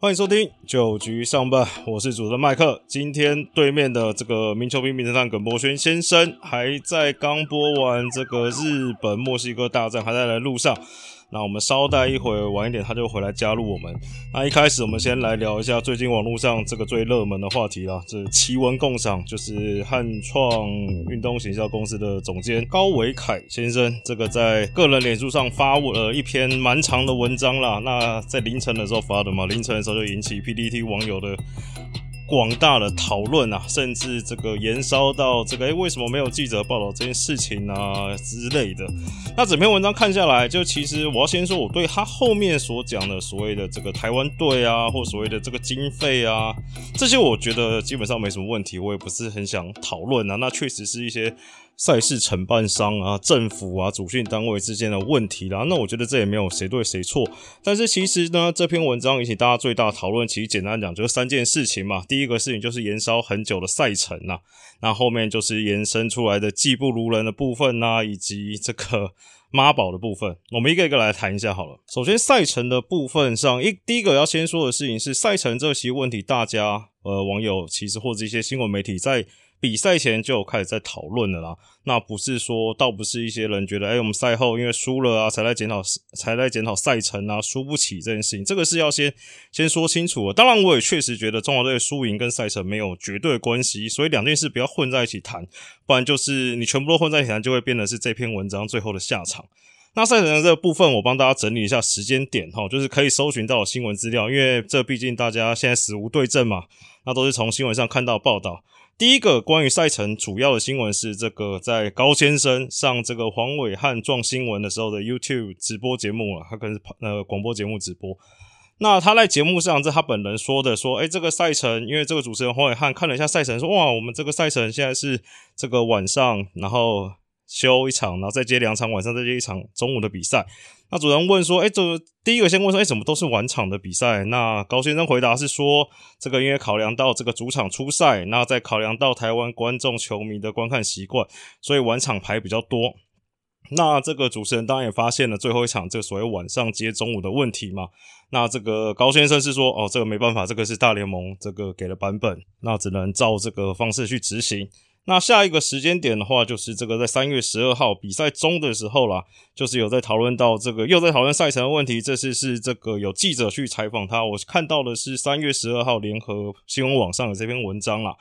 欢迎收听九局上半，我是主持人麦克。今天对面的这个名球兵名侦探耿博轩先生还在刚播完这个日本墨西哥大战，还在来路上。那我们稍待一会儿，晚一点他就回来加入我们。那一开始我们先来聊一下最近网络上这个最热门的话题啦，这奇闻共赏，就是汉创运动行销公司的总监高维凯先生，这个在个人脸书上发了一篇蛮长的文章啦。那在凌晨的时候发的嘛，凌晨的时候就引起 PDT 网友的。广大的讨论啊，甚至这个延烧到这个，诶，为什么没有记者报道这件事情啊之类的？那整篇文章看下来，就其实我要先说，我对他后面所讲的所谓的这个台湾队啊，或所谓的这个经费啊，这些我觉得基本上没什么问题，我也不是很想讨论啊。那确实是一些。赛事承办商啊、政府啊、主训单位之间的问题啦，那我觉得这也没有谁对谁错。但是其实呢，这篇文章引起大家最大讨论，其实简单讲就是三件事情嘛。第一个事情就是延烧很久的赛程呐，那后面就是延伸出来的技不如人的部分呐，以及这个妈宝的部分。我们一个一个来谈一下好了。首先赛程的部分上，一第一个要先说的事情是赛程这些问题，大家呃网友其实或者一些新闻媒体在。比赛前就开始在讨论了啦，那不是说，倒不是一些人觉得，哎，我们赛后因为输了啊，才来检讨，才来检讨赛程啊，输不起这件事情，这个是要先先说清楚。当然，我也确实觉得中国队输赢跟赛程没有绝对关系，所以两件事不要混在一起谈，不然就是你全部都混在一起谈，就会变得是这篇文章最后的下场。那赛程的这个部分，我帮大家整理一下时间点哈，就是可以搜寻到新闻资料，因为这毕竟大家现在死无对证嘛，那都是从新闻上看到报道。第一个关于赛程主要的新闻是这个，在高先生上这个黄伟汉撞新闻的时候的 YouTube 直播节目啊，他跟呃广播节目直播。那他在节目上，这他本人说的，说，哎，这个赛程，因为这个主持人黄伟汉看了一下赛程，说，哇，我们这个赛程现在是这个晚上，然后。休一场，然后再接两场，晚上再接一场中午的比赛。那主人问说：“哎，这第一个先问说，哎，怎么都是晚场的比赛？”那高先生回答是说：“这个因为考量到这个主场出赛，那再考量到台湾观众球迷的观看习惯，所以晚场排比较多。”那这个主持人当然也发现了最后一场这个所谓晚上接中午的问题嘛。那这个高先生是说：“哦，这个没办法，这个是大联盟这个给的版本，那只能照这个方式去执行。”那下一个时间点的话，就是这个在三月十二号比赛中的时候啦，就是有在讨论到这个，又在讨论赛程的问题。这次是这个有记者去采访他，我看到的是三月十二号联合新闻网上的这篇文章啦，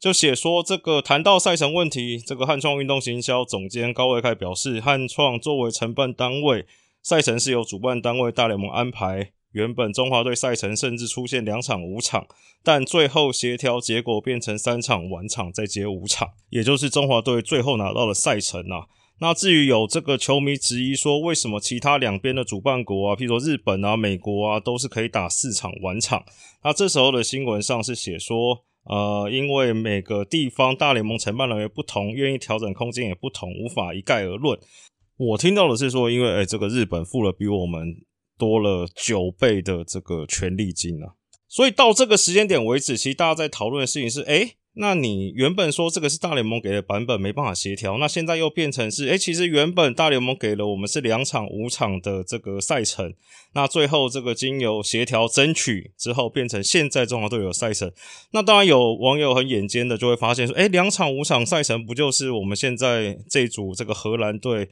就写说这个谈到赛程问题，这个汉创运动行销总监高维凯表示，汉创作为承办单位，赛程是由主办单位大联盟安排。原本中华队赛程甚至出现两场五场，但最后协调结果变成三场晚场再接五场，也就是中华队最后拿到了赛程啊。那至于有这个球迷质疑说，为什么其他两边的主办国啊，譬如说日本啊、美国啊，都是可以打四场晚场？那这时候的新闻上是写说，呃，因为每个地方大联盟承办人员不同，愿意调整空间也不同，无法一概而论。我听到的是说，因为诶这个日本付了比我们。多了九倍的这个权利金啊，所以到这个时间点为止，其实大家在讨论的事情是：哎，那你原本说这个是大联盟给的版本，没办法协调，那现在又变成是：哎，其实原本大联盟给了我们是两场五场的这个赛程，那最后这个经由协调争取之后，变成现在中华队有赛程。那当然有网友很眼尖的就会发现说：哎，两场五场赛程不就是我们现在这组这个荷兰队？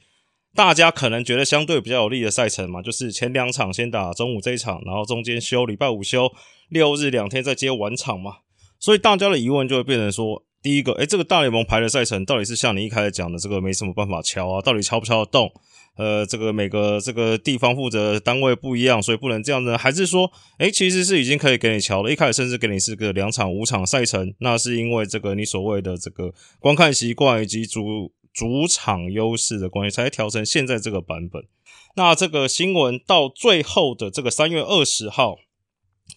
大家可能觉得相对比较有利的赛程嘛，就是前两场先打中午这一场，然后中间休礼拜五休六日两天再接晚场嘛。所以大家的疑问就会变成说，第一个，诶，这个大联盟排的赛程到底是像你一开始讲的这个没什么办法敲啊？到底敲不敲得动？呃，这个每个这个地方负责单位不一样，所以不能这样子，还是说，诶，其实是已经可以给你敲了？一开始甚至给你是个两场五场赛程，那是因为这个你所谓的这个观看习惯以及主。主场优势的关系才调成现在这个版本。那这个新闻到最后的这个三月二十号，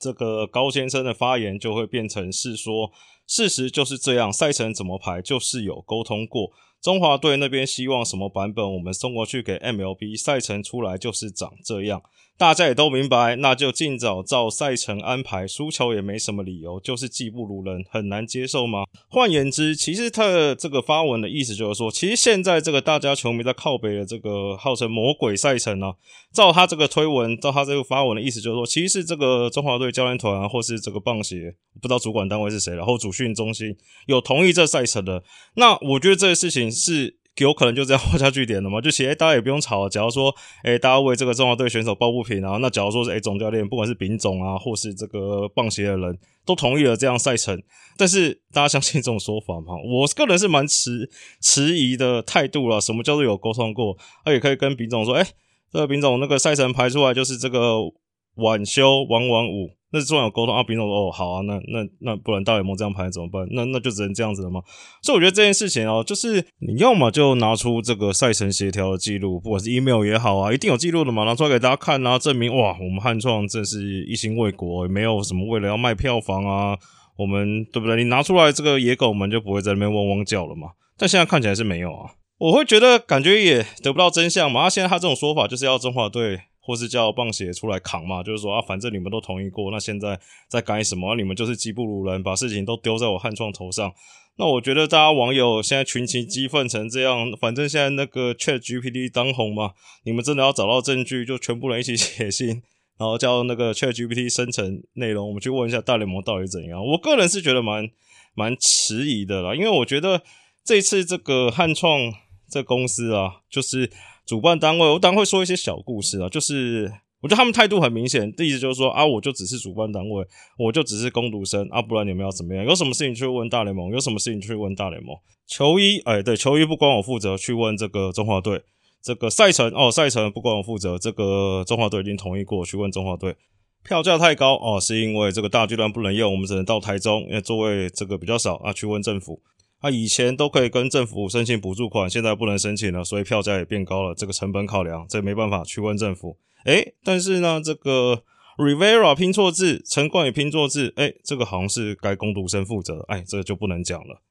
这个高先生的发言就会变成是说，事实就是这样，赛程怎么排就是有沟通过。中华队那边希望什么版本，我们送过去给 MLB 赛程出来就是长这样。大家也都明白，那就尽早照赛程安排，输球也没什么理由，就是技不如人，很难接受吗？换言之，其实他的这个发文的意思就是说，其实现在这个大家球迷在靠北的这个号称魔鬼赛程呢，照他这个推文，照他这个发文的意思就是说，其实是这个中华队教练团或是这个棒协，不知道主管单位是谁，然后主训中心有同意这赛程的，那我觉得这个事情是。有可能就这样画下句点了嘛？就其实大家也不用吵。假如说，哎，大家为这个中华队选手抱不平啊，那假如说是哎总教练，不管是丙总啊，或是这个棒协的人都同意了这样赛程，但是大家相信这种说法吗？我个人是蛮持迟疑的态度了。什么叫做有沟通过？他也可以跟丙总说，哎，这个丙总那个赛程排出来就是这个晚休晚晚五。那是重要沟通啊，丙总说哦好啊，那那那不然大联盟这样排怎么办？那那就只能这样子了吗？所以我觉得这件事情哦，就是你要么就拿出这个赛程协调的记录，不管是 email 也好啊，一定有记录的嘛，拿出来给大家看啊，证明哇，我们汉创真是一心为国，没有什么为了要卖票房啊，我们对不对？你拿出来这个野狗们就不会在那边汪汪叫了嘛。但现在看起来是没有啊，我会觉得感觉也得不到真相嘛。现在他这种说法就是要中华队。或是叫棒协出来扛嘛，就是说啊，反正你们都同意过，那现在在改什么？你们就是技不如人，把事情都丢在我汉创头上。那我觉得大家网友现在群情激愤成这样，反正现在那个 Chat GPT 当红嘛，你们真的要找到证据，就全部人一起 写信，然后叫那个 Chat GPT 生成内容，我们去问一下大联盟到底怎样。我个人是觉得蛮蛮迟疑的啦，因为我觉得这次这个汉创这公司啊，就是。主办单位，我当然会说一些小故事啊，就是我觉得他们态度很明显，意思就是说啊，我就只是主办单位，我就只是攻读生啊，不然你们要怎么样？有什么事情去问大联盟？有什么事情去问大联盟？球衣，哎，对，球衣不关我负责，去问这个中华队。这个赛程，哦，赛程不关我负责，这个中华队已经同意过，去问中华队。票价太高哦，是因为这个大巨蛋不能用，我们只能到台中，因为座位这个比较少啊，去问政府。那以前都可以跟政府申请补助款，现在不能申请了，所以票价也变高了。这个成本考量，这没办法去问政府。诶，但是呢，这个 Rivera 拼错字，陈冠宇拼错字，诶，这个好像是该攻读生负责，哎，这个就不能讲了。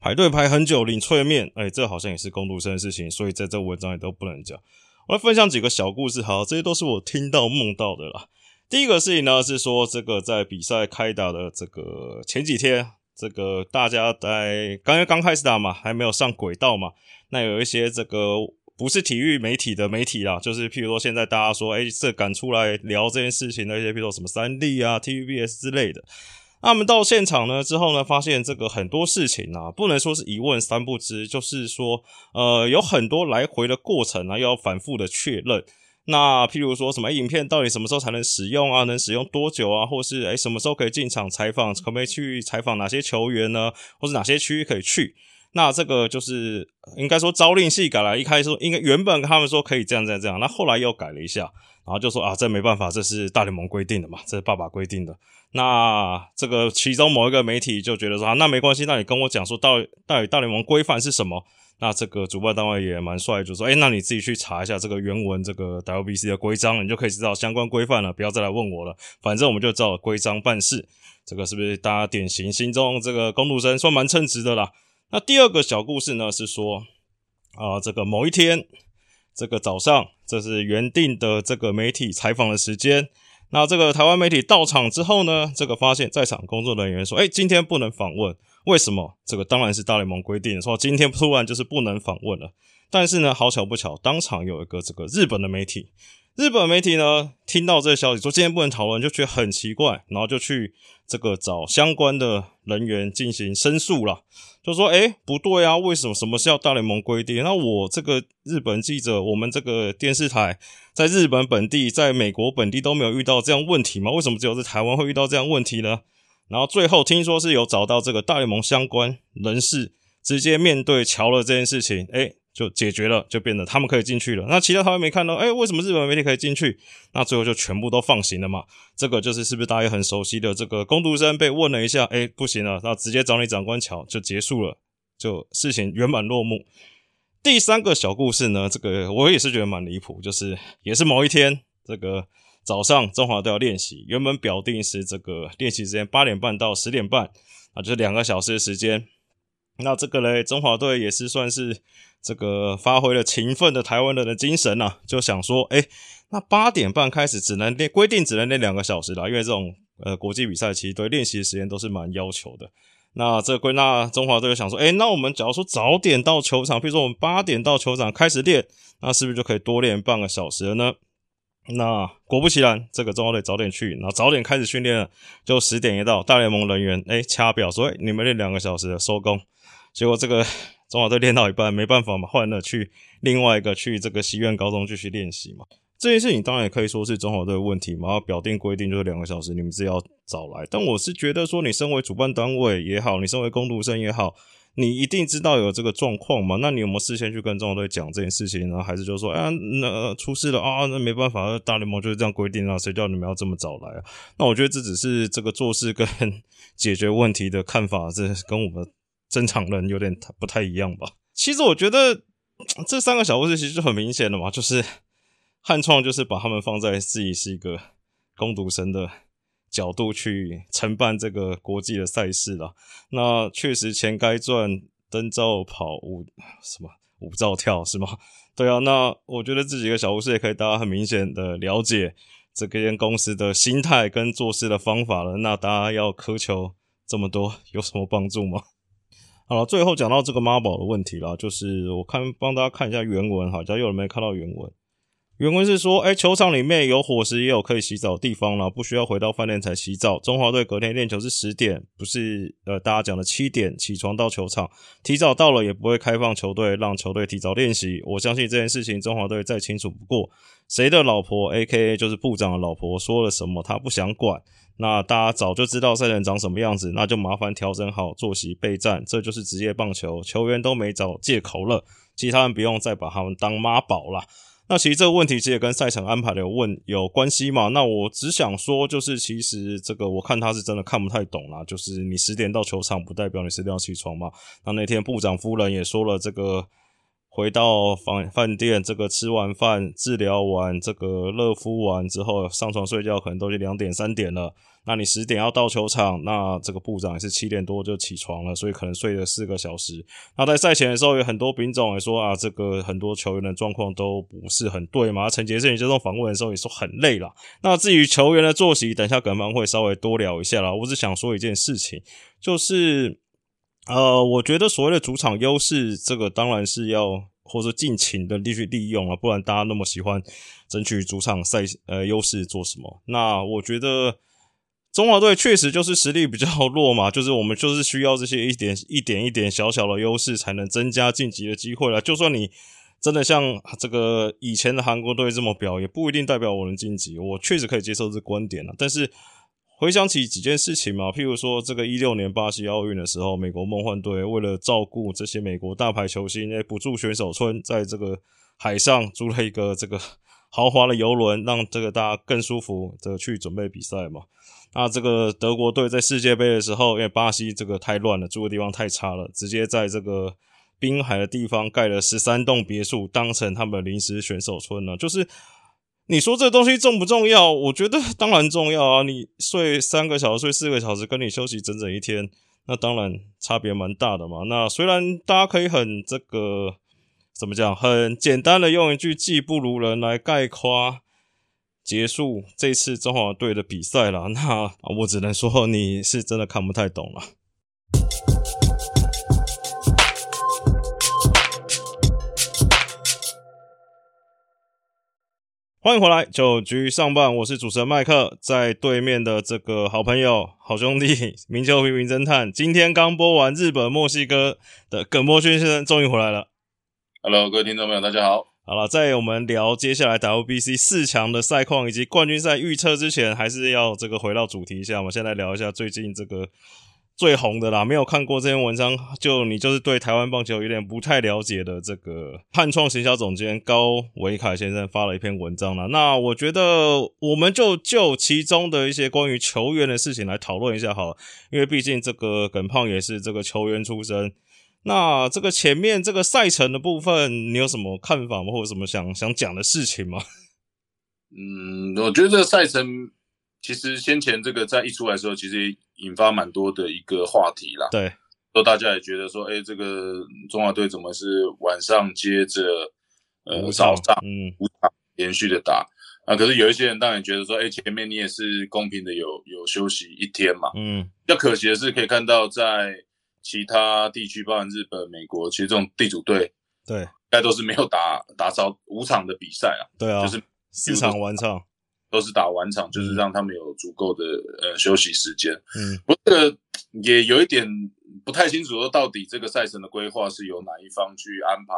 排队排很久领脆面，哎，这好像也是攻读生的事情，所以在这文章也都不能讲。我来分享几个小故事，好，这些都是我听到梦到的啦。第一个事情呢是说，这个在比赛开打的这个前几天。这个大家在刚刚开始打嘛，还没有上轨道嘛。那有一些这个不是体育媒体的媒体啦，就是譬如说现在大家说，哎，这敢出来聊这件事情的一些，譬如说什么三 D 啊、TVBS 之类的。那我们到现场呢之后呢，发现这个很多事情啊，不能说是一问三不知，就是说，呃，有很多来回的过程啊，要反复的确认。那譬如说什么影片到底什么时候才能使用啊？能使用多久啊？或是诶什么时候可以进场采访？可不可以去采访哪些球员呢？或是哪些区域可以去？那这个就是应该说朝令夕改了。一开始说应该原本他们说可以这样这样这样，那后来又改了一下，然后就说啊这没办法，这是大联盟规定的嘛，这是爸爸规定的。那这个其中某一个媒体就觉得说啊那没关系，那你跟我讲说到到底大联盟规范是什么？那这个主办单位也蛮帅，就说：“哎，那你自己去查一下这个原文，这个 WBC 的规章，你就可以知道相关规范了。不要再来问我了，反正我们就照规章办事。这个是不是大家典型心中这个公路生，算蛮称职的啦？那第二个小故事呢，是说啊，这个某一天这个早上，这是原定的这个媒体采访的时间。那这个台湾媒体到场之后呢，这个发现在场工作人员说：，哎，今天不能访问。”为什么？这个当然是大联盟规定，说今天突然就是不能访问了。但是呢，好巧不巧，当场有一个这个日本的媒体，日本媒体呢听到这个消息，说今天不能讨论，就觉得很奇怪，然后就去这个找相关的人员进行申诉了，就说：哎，不对啊，为什么什么是要大联盟规定？那我这个日本记者，我们这个电视台在日本本地，在美国本地都没有遇到这样问题吗？为什么只有在台湾会遇到这样问题呢？然后最后听说是有找到这个大联盟相关人士，直接面对瞧了这件事情，哎，就解决了，就变得他们可以进去了。那其他他们没看到，哎，为什么日本媒体可以进去？那最后就全部都放行了嘛？这个就是是不是大家也很熟悉的这个攻读生被问了一下，哎，不行了，那直接找你长官瞧，就结束了，就事情圆满落幕。第三个小故事呢，这个我也是觉得蛮离谱，就是也是某一天这个。早上中华都要练习，原本表定是这个练习时间八点半到十点半，啊，就是两个小时的时间。那这个嘞，中华队也是算是这个发挥了勤奋的台湾人的精神呐，就想说，哎，那八点半开始只能练，规定只能练两个小时啦，因为这种呃国际比赛其实对练习的时间都是蛮要求的。那这归纳中华队就想说，哎，那我们假如说早点到球场，比如说我们八点到球场开始练，那是不是就可以多练半个小时了呢？那果不其然，这个中华队早点去，然后早点开始训练了，就十点一到，大联盟人员哎掐表说，哎，你们练两个小时收工。结果这个中华队练到一半，没办法嘛，换了去另外一个去这个西苑高中继续练习嘛。这件事情当然也可以说是中华队的问题嘛，然后表定规定就是两个小时，你们是要早来。但我是觉得说，你身为主办单位也好，你身为攻读生也好，你一定知道有这个状况嘛？那你有没有事先去跟中华队讲这件事情呢？还是就说，哎，那出事了啊？那没办法，大联盟就是这样规定啊，谁叫你们要这么早来啊？那我觉得这只是这个做事跟 解决问题的看法，这跟我们。正常人有点不太一样吧？其实我觉得 这三个小故事其实就很明显的嘛，就是汉创就是把他们放在自己是一个攻读生的角度去承办这个国际的赛事了。那确实钱该赚，灯照跑，舞什么舞照跳是吗？对啊，那我觉得这几个小故事也可以大家很明显的了解这间公司的心态跟做事的方法了。那大家要苛求这么多有什么帮助吗？好了，最后讲到这个妈宝的问题啦，就是我看帮大家看一下原文哈，假如有人没看到原文，原文是说，哎，球场里面有伙食，也有可以洗澡的地方了，不需要回到饭店才洗澡。中华队隔天练球是十点，不是呃大家讲的七点起床到球场，提早到了也不会开放球队让球队提早练习。我相信这件事情中华队再清楚不过，谁的老婆 A K A 就是部长的老婆说了什么，他不想管。那大家早就知道赛程长什么样子，那就麻烦调整好作息备战，这就是职业棒球，球员都没找借口了，其他人不用再把他们当妈宝了。那其实这个问题其实也跟赛程安排的有问有关系嘛？那我只想说，就是其实这个我看他是真的看不太懂啦，就是你十点到球场不代表你十点要起床嘛？那那天部长夫人也说了这个。回到房饭店，这个吃完饭、治疗完、这个热敷完之后，上床睡觉可能都是两点、三点了。那你十点要到球场，那这个部长也是七点多就起床了，所以可能睡了四个小时。那在赛前的时候，有很多兵种也说啊，这个很多球员的状况都不是很对嘛。陈杰胜接受访问的时候也说很累了。那至于球员的作息，等一下可能会稍微多聊一下啦。我只想说一件事情，就是。呃，我觉得所谓的主场优势，这个当然是要或者尽情的去利用啊，不然大家那么喜欢争取主场赛呃优势做什么？那我觉得中华队确实就是实力比较 弱嘛，就是我们就是需要这些一点一点一点小小的优势，才能增加晋级的机会了。就算你真的像这个以前的韩国队这么表，也不一定代表我能晋级。我确实可以接受这观点了，但是。回想起几件事情嘛，譬如说这个一六年巴西奥运的时候，美国梦幻队为了照顾这些美国大牌球星，诶补助选手村，在这个海上租了一个这个豪华的游轮，让这个大家更舒服的去准备比赛嘛。那这个德国队在世界杯的时候，因为巴西这个太乱了，住的地方太差了，直接在这个滨海的地方盖了十三栋别墅，当成他们临时选手村呢，就是。你说这东西重不重要？我觉得 当然重要啊！你睡三个小时、睡四个小时，跟你休息整整一天，那当然差别蛮大的嘛。那虽然大家可以很这个怎么讲，很简单的用一句“技不如人”来概括结束这次中华队的比赛了，那 我只能说你是真的看不太懂了。欢迎回来，九局上半，我是主持人麦克，在对面的这个好朋友、好兄弟，名球平名侦探，今天刚播完日本、墨西哥的耿波轩先生终于回来了。Hello，各位听众朋友，大家好。好了，在我们聊接下来 WBC 四强的赛况以及冠军赛预测之前，还是要这个回到主题一下，我们先来聊一下最近这个。最红的啦，没有看过这篇文章，就你就是对台湾棒球有点不太了解的这个汉创行销总监高维凯先生发了一篇文章了。那我觉得我们就就其中的一些关于球员的事情来讨论一下好了，因为毕竟这个耿胖也是这个球员出身。那这个前面这个赛程的部分，你有什么看法吗？或者什么想想讲的事情吗？嗯，我觉得这个赛程其实先前这个在一出来的时候，其实。引发蛮多的一个话题啦。对，说大家也觉得说，哎，这个中华队怎么是晚上接着呃早上嗯五场连续的打啊？可是有一些人当然觉得说，哎，前面你也是公平的有有休息一天嘛。嗯比较可惜的是，可以看到在其他地区，包含日本、美国，其实这种地主队对应该都是没有打打早五场的比赛啊，对啊，就是四场完场，都是打完场，就是让他们有足够的呃休息时间。嗯不过这个也有一点不太清楚，说到底这个赛程的规划是由哪一方去安排？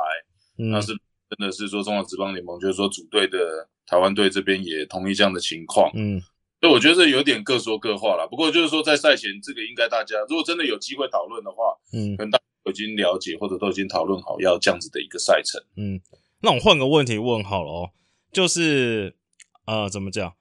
嗯那是真的是说中华职棒联盟，就是说主队的台湾队这边也同意这样的情况。嗯所以我觉得这有点各说各话了。不过就是说在赛前这个应该大家如果真的有机会讨论的话，嗯可能大家都已经了解或者都已经讨论好要这样子的一个赛程。嗯，那我换个问题问好了哦，就是呃怎么讲？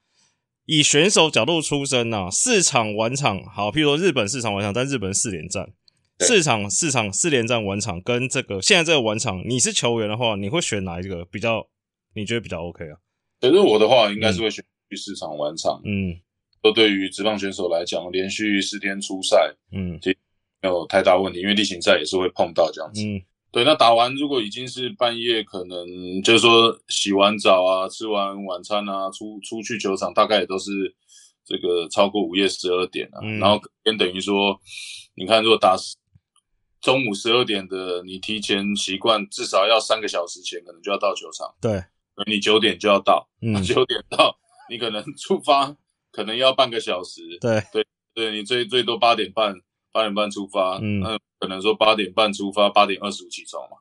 以选手角度出身呐、四场完场好，譬如说日本四场完场，但日本四连战，对四场四场四连战完场跟这个现在这个完场，你是球员的话，你会选哪一个比较？你觉得比较 OK 啊？可是我的话，应该是会选去市场完场。嗯都对于职棒选手来讲，连续四天出赛嗯没有太大问题，因为例行赛也是会碰到这样子。嗯对，那打完如果已经是半夜，可能就是说洗完澡啊、吃完晚餐啊，出出去球场，大概也都是这个超过午夜十二点啊。嗯然后跟等于说，你看如果打中午十二点的，你提前习惯至少要三个小时前可能就要到球场，对，你九点就要到，嗯。九点到，你可能出发可能要半个小时，对。对，对你最最多八点半，八点半出发，嗯。那可能说八点半出发，八点二十五起床嘛，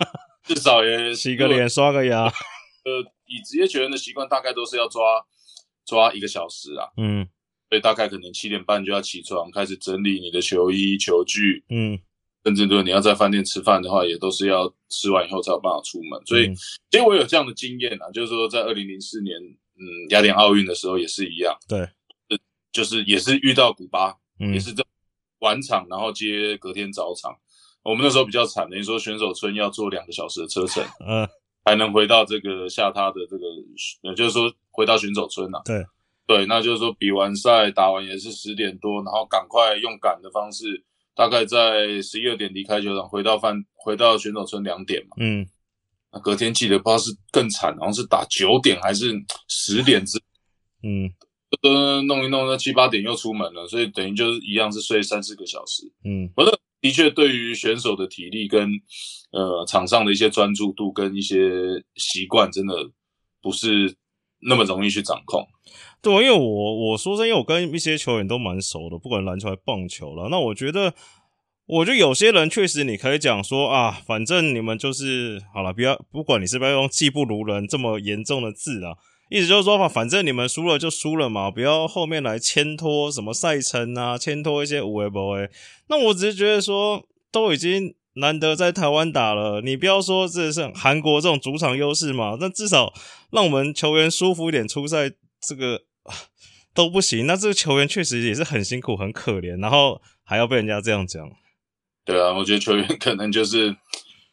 至少也洗个脸，刷个牙，呃，以职业球员的习惯，大概都是要抓抓一个小时啊，嗯。所以大概可能七点半就要起床，开始整理你的球衣、球具，嗯。甚至如果你要在饭店吃饭的话，也都是要吃完以后才有办法出门。所以，嗯。其实我有这样的经验啊，就是说在二零零四年，嗯，雅典奥运的时候也是一样，对，就是也是遇到古巴，嗯。也是这晚场，然后接隔天早场。我们那时候比较惨，等于说选手村要坐两个小时的车程，嗯才能回到这个下榻的这个，也，就是说回到选手村啊。对对，那就是说比完赛打完也是十点多，然后赶快用赶的方式，大概在十一二点离开球场，回到饭回到选手村两点嘛。嗯那隔天记得不知道是更惨，好像是打九点还是十点之，嗯呃，弄一弄，那七八点又出门了，所以等于就是一样是睡三四个小时。嗯的确，对于选手的体力跟呃场上的一些专注度跟一些习惯，真的不是那么容易去掌控。对，因为我我说真，因为我跟一些球员都蛮熟的，不管篮球还是棒球了。那我觉得，我觉得有些人确实你可以讲说啊，反正你们就是好了，不要不管你是不要用技不如人这么严重的字啊，意思就是说嘛，反正你们输了就输了嘛，不要后面来牵拖什么赛程啊，牵拖一些无为不为。那我只是觉得说，都已经难得在台湾打了，你不要说这是韩国这种主场优势嘛，那至少让我们球员舒服一点出赛，这个啊 都不行。那这个球员确实也是很辛苦、很可怜，然后还要被人家这样讲。对啊，我觉得球员可能就是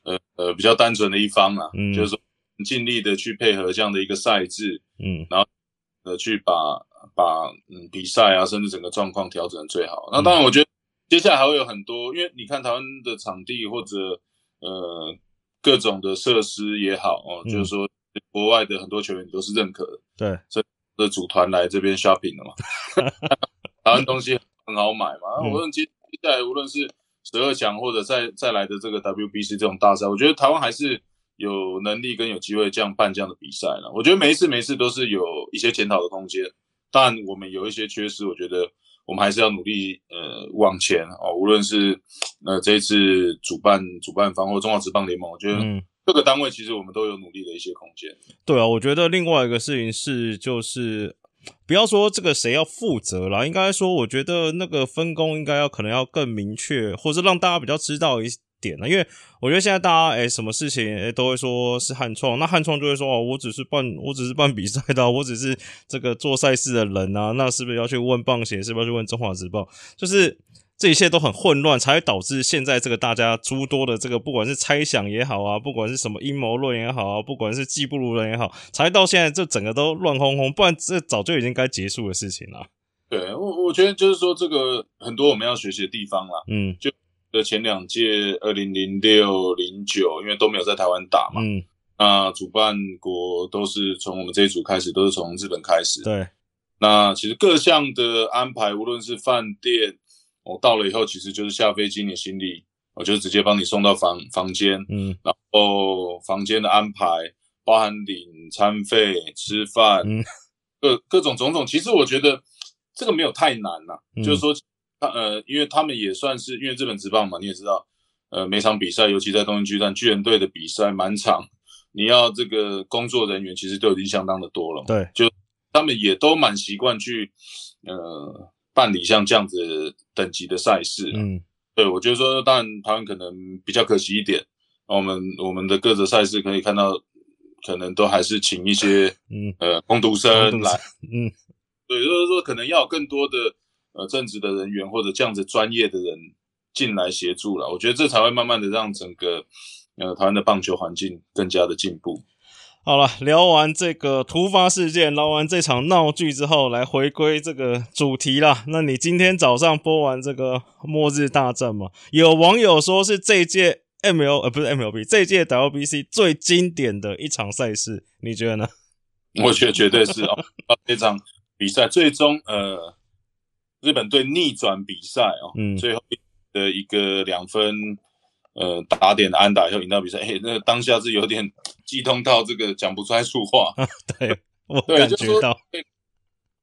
呃呃比较单纯的一方嘛，嗯就是说尽力的去配合这样的一个赛制，嗯然后呃，去把把嗯比赛啊，甚至整个状况调整得最好。那当然，我觉得接下来还会有很多，因为你看台湾的场地或者呃各种的设施也好哦，嗯就是说国外的很多球员都是认可的，对，的组团来这边 shopping 的嘛，台湾东西很好买嘛。嗯无论接接下来无论是十二强或者再再来的这个 WBC 这种大赛，我觉得台湾还是有能力跟有机会这样办这样的比赛了。我觉得每一次每一次都是有一些检讨的空间，但我们有一些缺失，我觉得我们还是要努力呃往前哦。无论是呃这一次主办主办方或中华职棒联盟，我觉得嗯。各个单位其实我们都有努力的一些空间。对啊，我觉得另外一个事情是，就是不要说这个谁要负责啦，应该说，我觉得那个分工应该要可能要更明确，或者让大家比较知道一点呢。因为我觉得现在大家哎，什么事情哎都会说是汉创，那汉创就会说哦，我只是办，我只是办比赛的啊，我只是这个做赛事的人啊，那是不是要去问棒协？是不是要去问中华日报？就是。这一切都很混乱，才会导致现在这个大家诸多的这个，不管是猜想也好啊，不管是什么阴谋论也好啊，不管是技不如人也好，才到现在这整个都乱哄哄，不然这早就已经该结束的事情了。对我，我觉得就是说这个很多我们要学习的地方啦。嗯的前两届二零零六、零九，因为都没有在台湾打嘛，嗯，那主办国都是从我们这一组开始，都是从日本开始。对，那其实各项的安排，无论是饭店，我、到了以后，其实就是下飞机，你行李我就直接帮你送到房房间，嗯。然后房间的安排包含领餐费、吃饭，嗯。各各种种种。其实我觉得这个没有太难呐、嗯。就是说，他呃，因为他们也算是因为日本职棒嘛，你也知道，呃，每场比赛，尤其在东京巨蛋，巨人队的比赛满场，你要这个工作人员其实都已经相当的多了对，就，他们也都蛮习惯去呃办理像这样子等级的赛事、嗯。对，我觉得说，当然台湾可能比较可惜一点，我们我们的各个赛事可以看到，可能都还是请一些嗯呃工读生工读生来，嗯。对，就是说可能要有更多的呃正职的人员或者这样子专业的人进来协助了，我觉得这才会慢慢的让整个呃台湾的棒球环境更加的进步。好了，聊完这个突发事件，聊完这场闹剧之后，来回归这个主题啦。那你今天早上播完这个末日大战嘛？有网友说是这届 ML 呃不是 MLB 这届 WBC 最经典的一场赛事，你觉得呢？我觉得绝对是哦，这场比赛最终呃日本队逆转比赛哦，嗯最后的一个两分呃打点的安打以后赢到比赛，嘿，那个当下是有点激动到这个讲不出来数话。对我对，感觉到，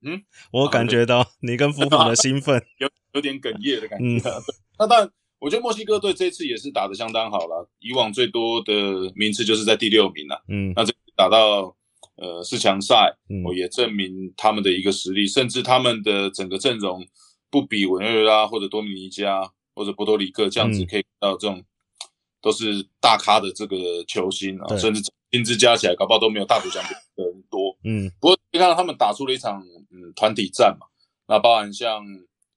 嗯，我感觉到你跟夫妇的兴奋。有有点哽咽的感嗯觉。那当然，我觉得墨西哥队这次也是打得相当好了，以往最多的名次就是在第六名了，嗯那这打到呃四强赛，嗯。我也证明他们的一个实力，甚至他们的整个阵容不比委内瑞拉或者多米尼加或者波多黎各这样子，嗯。可以到这种都是大咖的这个球星啊，甚至薪资加起来，搞不好都没有大谷翔平的人多。嗯。不过可以看到他们打出了一场嗯团体战嘛，那包含像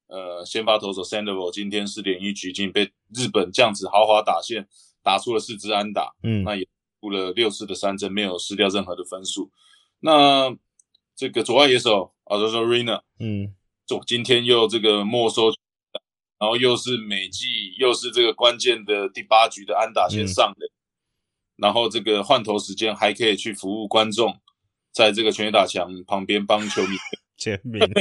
呃先发投手 Sandoval 今天四点一局已经被日本这样子豪华打线打出了四支安打，嗯。那也出了六次的三振，没有失掉任何的分数。那这个左外野手 a d o r i n a 嗯就今天又这个没收，然后又是美季，又是这个关键的第八局的安打先上的，然后这个换头时间还可以去服务观众，在这个全垒打墙旁边帮球迷 签名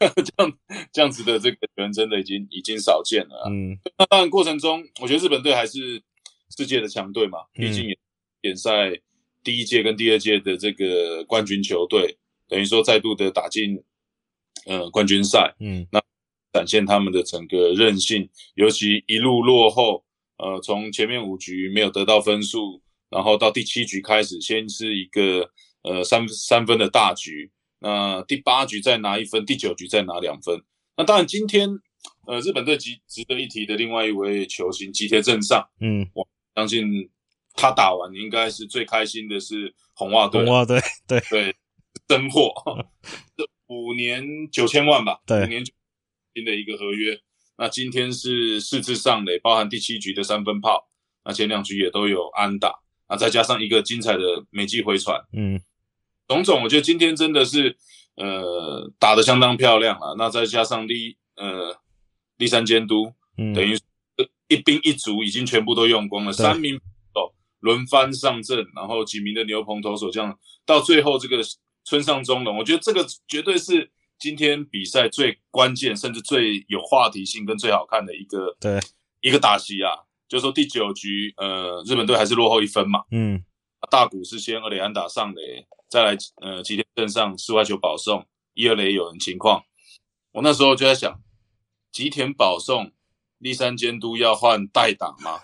这样这样子的这个球员真的已经已经少见了、啊。嗯那当然过程中，我觉得日本队还是世界的强队嘛，嗯毕竟也联赛第一届跟第二届的这个冠军球队，等于说再度的打进呃冠军赛。嗯那展现他们的整个韧性，尤其一路落后，呃，从前面五局没有得到分数，然后到第七局开始，先是一个呃三三分的大局，那第八局再拿一分，第九局再拿两分。那当然，今天呃日本队值值得一提的另外一位球星吉田正尚，嗯，我相信他打完应该是最开心的是红袜队。红，袜队对。对，真货，这五年九千万吧，对。五年九新的一个合约。那今天是四次上垒，包含第七局的三分炮，那前两局也都有安打，那再加上一个精彩的美记回传，嗯。种种，我觉得今天真的是呃打得相当漂亮了。那再加上立呃立三监督，嗯。等于一兵一卒已经全部都用光了，三名手轮番上阵，然后几名的牛棚投手这样，到最后这个村上中龙，我觉得这个绝对是今天比赛最关键，甚至最有话题性跟最好看的一个对一个打席啊。就说第九局，呃，日本队还是落后一分嘛，嗯大谷是先二垒安打上垒，再来呃吉田镇上室外球保送，一二垒有人情况。我那时候就在想，吉田保送，立山监督要换代打吗？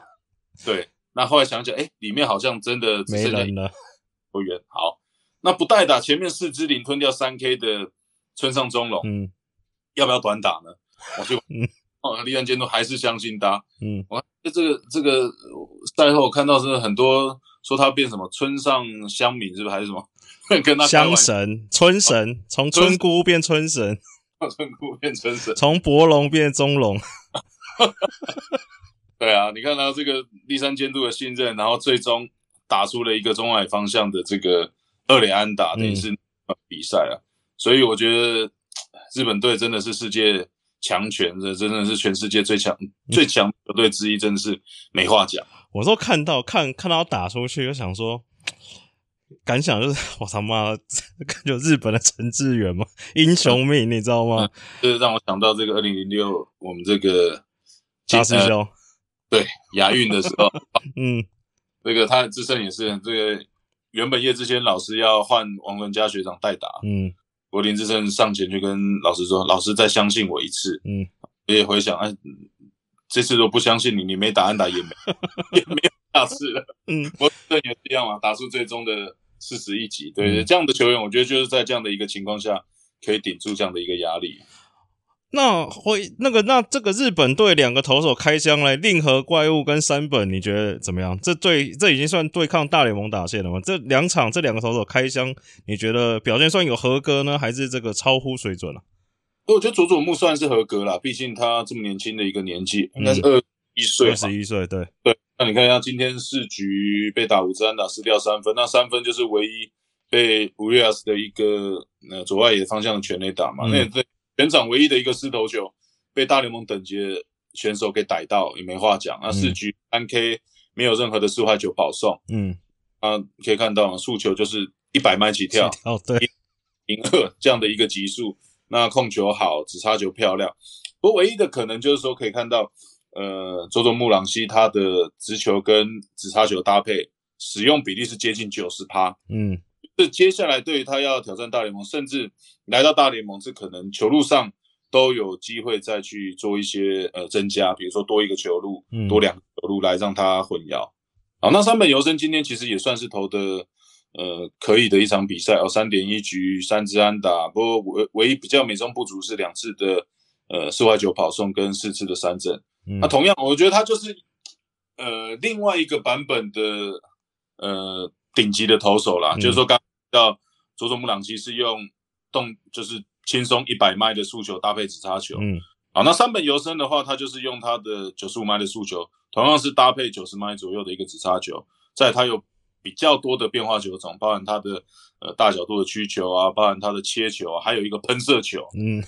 对，那后来想想，哎，里面好像真的只没剩下人了，球员。好，那不代打，前面四支零吞掉三 K 的村上中龙，嗯。要不要短打呢？我就嗯。哦，立案监督还是相信他，嗯。我这个这个呃赛后看到是很多说他变什么村上乡民是不是？还是什么？跟他开乡神村神从村姑变村神，村姑变村神，从博龙变中龙，对啊，你看他这个第三监督的信任，然后最终打出了一个中外方向的这个二连安打，等于是比赛啊，所以我觉得日本队真的是世界强权，这真的是全世界最强最强球队之一，真的是没话讲。我都看到看看到打出去，就想说。感想就是，我他妈，就日本的陈志远嘛，英雄命，你知道吗？就是让我想到这个二零零六，我们这个大师兄，对亚运的时候，嗯，那个他自身也是这个，原本叶志先老师要换王伦佳学长代打，嗯，我林志胜上前去跟老师说，老师再相信我一次，嗯，我也回想，哎，这次都不相信你，你没打安打也没也没有下次了，嗯，我这也是一样嘛，打出最终的。四十一级，对这样的球员，我觉得就是在这样的一个情况下，可以顶住这样的一个压力。那会那个那这个日本队两个投手开箱嘞，令和怪物跟山本，你觉得怎么样？这对这已经算对抗大联盟打线了吗？这两场这两个投手开箱，你觉得表现算有合格呢，还是这个超乎水准了？我觉得佐佐木算是合格了，毕竟他这么年轻的一个年纪，应该是二一岁，二十一岁，对对。那你看一下，今天四局被打五支安打，失掉三分，那三分就是唯一被乌利亚斯的一个呃左外野方向的全垒打嘛。那这全场唯一的一个失头球被大联盟等级的选手给逮到，也没话讲。那四局三 K 没有任何的四坏球保送，嗯，啊，可以看到速球就是一百迈起跳，哦对，零二这样的一个级数。那控球好，直插球漂亮。不过唯一的可能就是说可以看到。呃，周周木朗希他的直球跟直插球搭配使用比例是接近九十趴，嗯，这接下来对于他要挑战大联盟，甚至来到大联盟是可能球路上都有机会再去做一些呃增加，比如说多一个球路，多两个球路来让他混淆。好，那三本游生今天其实也算是投的呃可以的一场比赛哦，三点一局三支安打，不过唯唯一比较美中不足是两次的呃四坏九跑送跟四次的三振。那同样，我觉得他就是呃另外一个版本的呃顶级的投手啦。就是说，刚到佐佐木朗希是用动就是轻松一百迈的速球搭配直插球。嗯，好，那三本游生的话，他就是用他的九十五迈的速球，同样是搭配九十迈左右的一个直插球，在他有比较多的变化球种，包含他的呃大角度的曲球啊，包含他的切球啊，还有一个喷射球。嗯。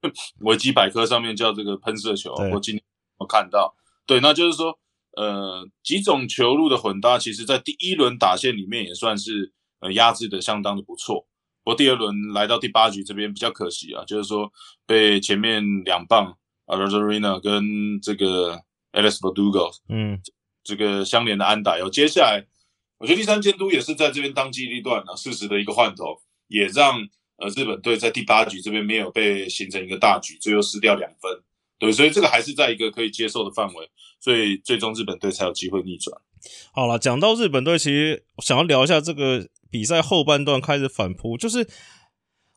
维基百科上面叫这个喷射球，我今天我看到，对，那就是说，呃，几种球路的混搭，其实在第一轮打线里面也算是呃压制的相当的不错。不过第二轮来到第八局这边比较可惜啊，就是说被前面两棒啊 r o s a r i n a 跟这个 Alex e r d u g o 嗯，这个相连的安打，有接下来，我觉得第三监督也是在这边当机立断啊，适时的一个换头，也让。呃，日本队在第八局这边没有被形成一个大局，最后失掉两分，对，所以这个还是在一个可以接受的范围，所以最终日本队才有机会逆转。好了，讲到日本队，其实想要聊一下这个比赛后半段开始反扑，就是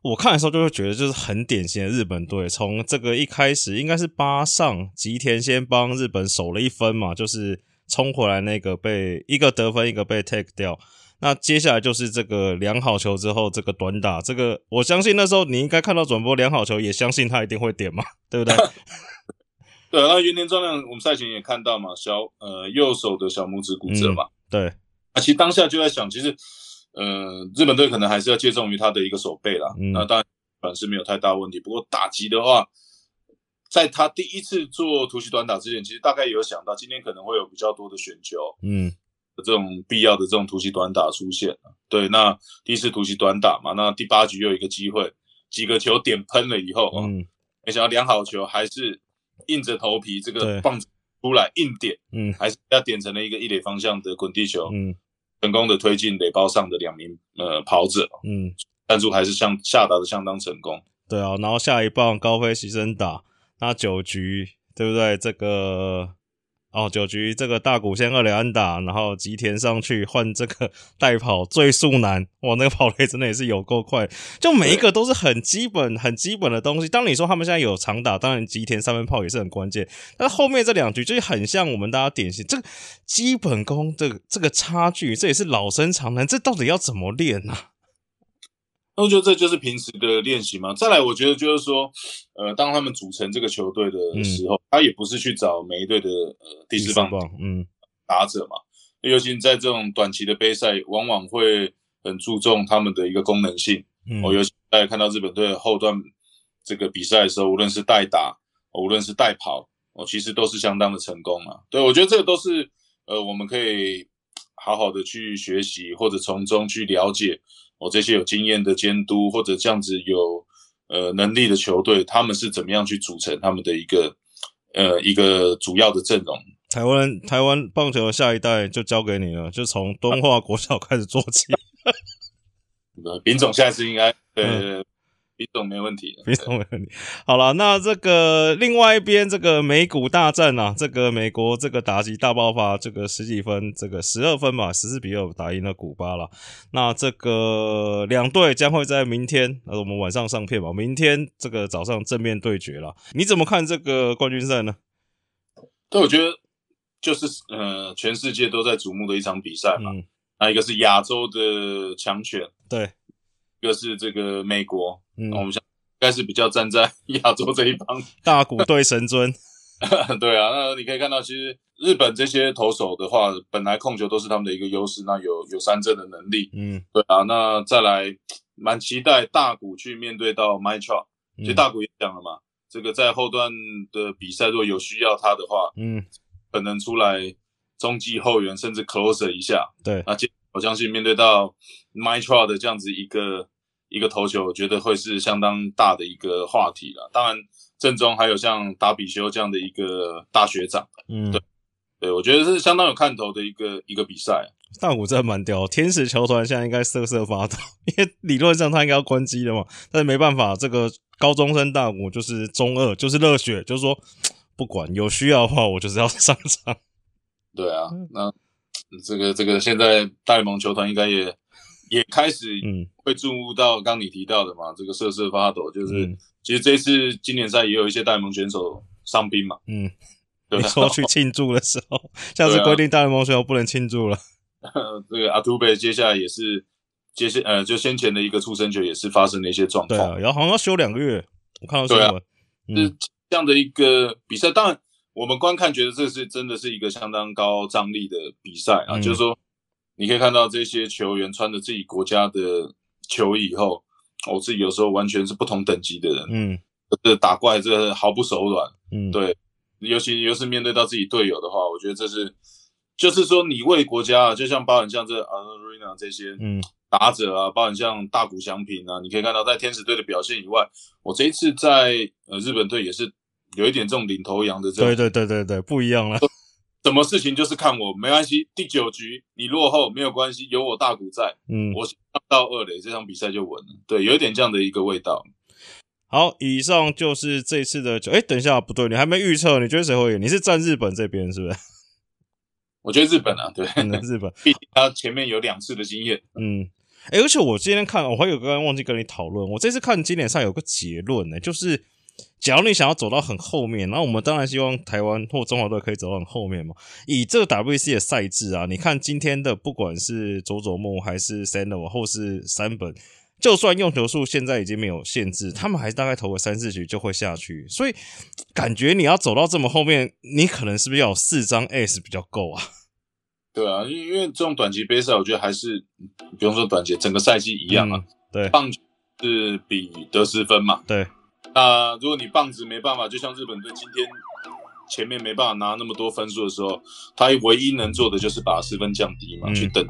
我看的时候就会觉得就是很典型的日本队，从这个一开始应该是八上吉田先帮日本守了一分嘛，就是冲回来那个被一个得分，一个被 take 掉。那接下来就是这个量好球之后，这个短打，这个我相信那时候你应该看到转播量好球，也相信他一定会点嘛，对不对？对，那原田壮亮，我们赛前也看到嘛，小呃右手的小拇指骨折嘛，对。啊，其实当下就在想，其实呃日本队可能还是要借重于他的一个手背啦。那当然短是没有太大问题，不过打击的话，在他第一次做突袭短打之前，其实大概有想到今天可能会有比较多的选球，嗯。这种必要的这种突袭短打出现对，那第一次突袭短打嘛，那第八局又有一个机会，几个球点喷了以后嗯，没想到两好球还是硬着头皮，这个棒子出来硬点，嗯，还是要点成了一个一垒方向的滚地球，嗯，成功的推进垒包上的两名呃跑者，嗯，弹出还是相下达的相当成功，对啊，然后下一棒高飞牺牲打，那九局对不对？这个。哦，九局这个大谷先二垒安打，然后吉田上去换这个 代跑最速男，哇，那个跑垒真的也是有够快，就每一个都是很基本、很基本的东西。当你说他们现在有长打，当然吉田三分炮也是很关键，但后面这两局就是很像我们大家典型这个基本功的这个差距，这也是老生常谈，这到底要怎么练呢？我觉得这就是平时的练习嘛。再来，我觉得就是说，呃，当他们组成这个球队的时候，他也不是去找每一队的呃第四棒嗯打者嘛。尤其在这种短期的杯赛，往往会很注重他们的一个功能性。嗯，我尤其大家看到日本队后段这个比赛的时候，无论是代打，无论是代跑，哦，其实都是相当的成功啊。对我觉得这个都是呃，我们可以好好的去学习，或者从中去了解我这些有经验的监督，或者这样子有呃能力的球队，他们是怎么样去组成他们的一个呃一个主要的阵容。台湾台湾棒球的下一代就交给你了，就从东化国小开始做起。林总下次应该呃。比总没问题，比总没问题。好了，那这个另外一边这个美股大战啊，这个美国这个打击大爆发，这个十几分，这个十二分吧，十四比二打赢了古巴了。那这个两队将会在明天，那，我们晚上上片吧。明天这个早上正面对决了。你怎么看这个冠军赛呢？对，我觉得就是呃，全世界都在瞩目的一场比赛嘛。那一个是亚洲的强权，对。一个是这个美国，嗯，我们想应该是比较站在亚洲这一方，大股对神尊，对啊，那你可以看到，其实日本这些投手的话，本来控球都是他们的一个优势，那有有三振的能力，嗯，对啊，那再来蛮期待大股去面对到 My t r o 其实大股也讲了嘛，这个在后段的比赛如果有需要他的话，嗯，可能出来中继后援，甚至 closer 一下，对，那我相信面对到 My t r o 的这样子一个。一个头球，我觉得会是相当大的一个话题了。当然，正中还有像达比修这样的一个大学长，嗯，对，对我觉得是相当有看头的一个一个比赛。大谷真的蛮屌，天使球团现在应该瑟瑟发抖，因为理论上他应该要关机的嘛，但是没办法，这个高中生大谷就是中二，就是热血，就是说不管有需要的话，我就是要上场。对啊，那这个这个现在大联盟球团应该也。也开始嗯。会注目到刚你提到的嘛，这个瑟瑟发抖，就是其实这次今年赛也有一些大联盟选手伤兵嘛，嗯，你说去庆祝的时候，下次规定大联盟选手不能庆祝了。这个阿图贝接下来也是接下呃就先前的一个出生球也是发生了一些状况，然后好像要休两个月，我看到新闻，是这样的一个比赛，当然我们观看觉得这是真的是一个相当高张力的比赛啊，就是说。你可以看到这些球员穿着自己国家的球衣以后，我自己有时候完全是不同等级的人，嗯，这打怪这毫不手软，嗯，对，尤其又是面对到自己队友的话，我觉得这是，就是说你为国家，就像包含像这阿瑞娜这些，嗯，打者啊，包含像大谷翔平啊，你可以看到在天使队的表现以外，我这一次在呃日本队也是有一点这种领头羊的这种，对对对对对，不一样了。什么事情就是看我没关系，第九局你落后没有关系，有我大股在，嗯，我到二垒这场比赛就稳了，对，有一点这样的一个味道。好，以上就是这次的九，哎，等一下，不对，你还没预测，你觉得谁会赢？你是站日本这边是不是？我觉得日本啊，对，日本，毕竟他前面有两次的经验，嗯，哎，而且我今天看，我还有刚刚忘记跟你讨论，我这次看经典赛有个结论呢，就是。假如你想要走到很后面，那我们当然希望台湾或中华队可以走到很后面嘛。以这个 WC 的赛制啊，你看今天的不管是佐佐木还是 s a n o 或是三本，就算用球数现在已经没有限制，他们还是大概投个三四局就会下去。所以感觉你要走到这么后面，你可能是不是要有四张 S 比较够啊？对啊，因因为这种短期杯赛，我觉得还是不用说短期，整个赛季一样啊。对，棒球是比得失分嘛。对。那如果你棒子没办法，就像日本队今天前面没办法拿那么多分数的时候，他唯一能做的就是把失分降低嘛，去等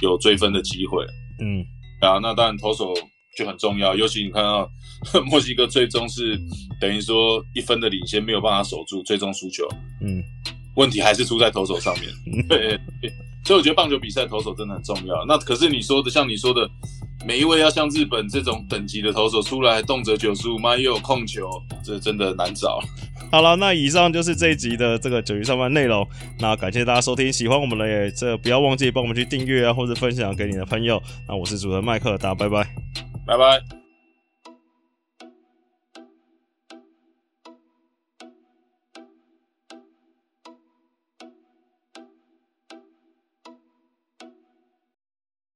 有追分的机会。嗯，啊，那当然投手就很重要，尤其你看到 墨西哥最终是等于说一分的领先没有办法守住，最终输球。嗯，问题还是出在投手上面。对，所以我觉得棒球比赛投手真的很重要。那可是你说的，像你说的。每一位要像日本这种等级的投手出来，动辄九十五迈又有控球，这真的难找。好了，那以上就是这一集的这个九局上班内容。那感谢大家收听，喜欢我们的也这不要忘记帮我们去订阅啊，或者分享给你的朋友。那我是主持人麦克，大家拜拜，拜拜。